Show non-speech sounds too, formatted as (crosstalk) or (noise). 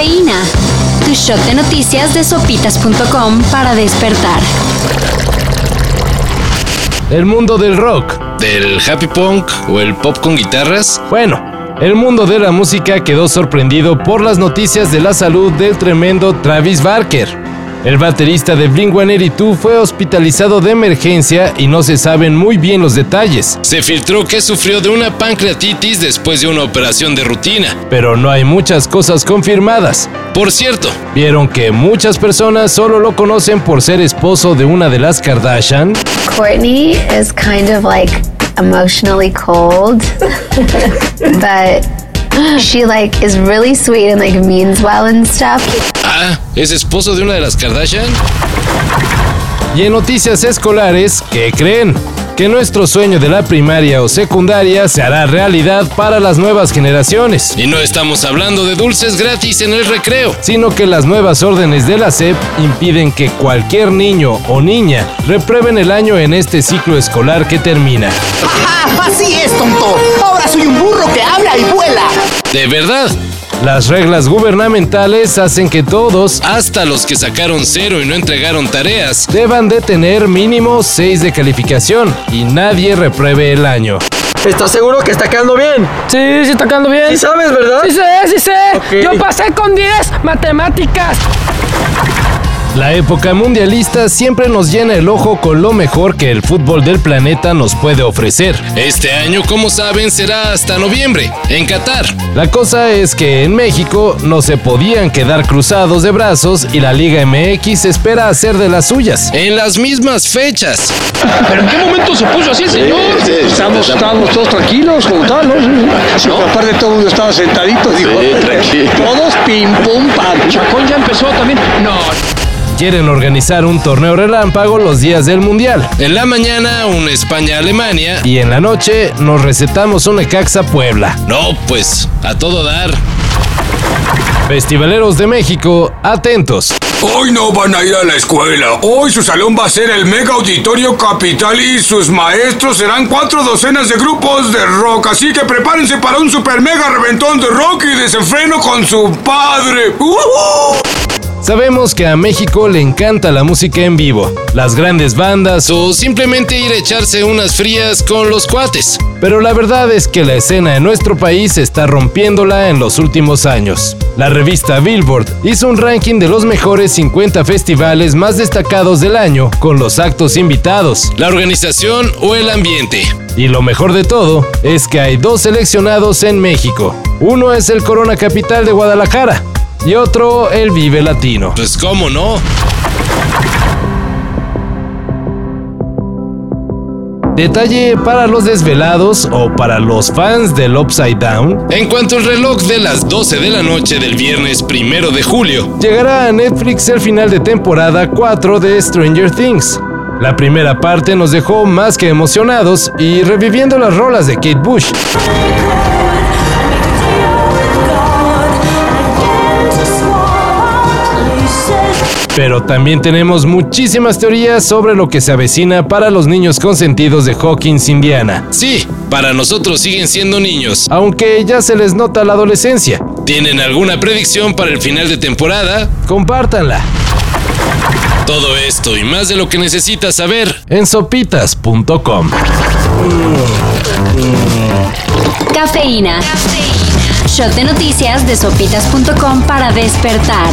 Cafeína. Tu shot de noticias de sopitas.com para despertar. El mundo del rock. ¿Del happy punk o el pop con guitarras? Bueno, el mundo de la música quedó sorprendido por las noticias de la salud del tremendo Travis Barker. El baterista de Blink-182 fue hospitalizado de emergencia y no se saben muy bien los detalles. Se filtró que sufrió de una pancreatitis después de una operación de rutina. Pero no hay muchas cosas confirmadas. Por cierto, vieron que muchas personas solo lo conocen por ser esposo de una de las Kardashian. Courtney is kind of like emotionally cold, (laughs) but she like is really sweet and like means well and stuff. Ah, es esposo de una de las Kardashian. Y en noticias escolares, ¿qué creen? Que nuestro sueño de la primaria o secundaria se hará realidad para las nuevas generaciones. Y no estamos hablando de dulces gratis en el recreo, sino que las nuevas órdenes de la SEP impiden que cualquier niño o niña reprueben el año en este ciclo escolar que termina. Así es, tonto. Ahora soy un burro que habla y vuela. De verdad, las reglas gubernamentales hacen que todos, hasta los que sacaron cero y no entregaron tareas, deban de tener mínimo 6 de calificación y nadie repruebe el año. ¿Estás seguro que está quedando bien? Sí, sí está quedando bien. ¿Sí sabes, verdad? Sí sé, sí sé. Yo pasé con 10 matemáticas. La época mundialista siempre nos llena el ojo con lo mejor que el fútbol del planeta nos puede ofrecer. Este año, como saben, será hasta noviembre, en Qatar. La cosa es que en México no se podían quedar cruzados de brazos y la Liga MX espera hacer de las suyas. En las mismas fechas. ¿Pero en qué momento se puso así, señor? estamos, estamos todos tranquilos, como tal, ¿no? ¿no? Aparte todo el mundo estaba sentadito, dijo. tranquilo. Todos pim, pum, pam. Chacón ya empezó también. No quieren organizar un torneo relámpago los días del Mundial. En la mañana, un España-Alemania. Y en la noche, nos recetamos un Ecaxa Puebla. No, pues, a todo dar. Festivaleros de México, atentos. Hoy no van a ir a la escuela. Hoy su salón va a ser el Mega Auditorio Capital y sus maestros serán cuatro docenas de grupos de rock. Así que prepárense para un super mega reventón de rock y desenfreno con su padre. Sabemos que a México le encanta la música en vivo, las grandes bandas o simplemente ir a echarse unas frías con los cuates. Pero la verdad es que la escena en nuestro país está rompiéndola en los últimos años. La revista Billboard hizo un ranking de los mejores 50 festivales más destacados del año con los actos invitados, la organización o el ambiente. Y lo mejor de todo es que hay dos seleccionados en México. Uno es el Corona Capital de Guadalajara, y otro el Vive Latino. Pues cómo no. Detalle para los desvelados o para los fans del Upside Down. En cuanto al reloj de las 12 de la noche del viernes primero de julio, llegará a Netflix el final de temporada 4 de Stranger Things. La primera parte nos dejó más que emocionados y reviviendo las rolas de Kate Bush. Pero también tenemos muchísimas teorías sobre lo que se avecina para los niños consentidos de Hawkins, Indiana. Sí, para nosotros siguen siendo niños. Aunque ya se les nota la adolescencia. ¿Tienen alguna predicción para el final de temporada? Compártanla. Todo esto y más de lo que necesitas saber en sopitas.com. Cafeína. Cafeína. Shot de noticias de sopitas.com para despertar.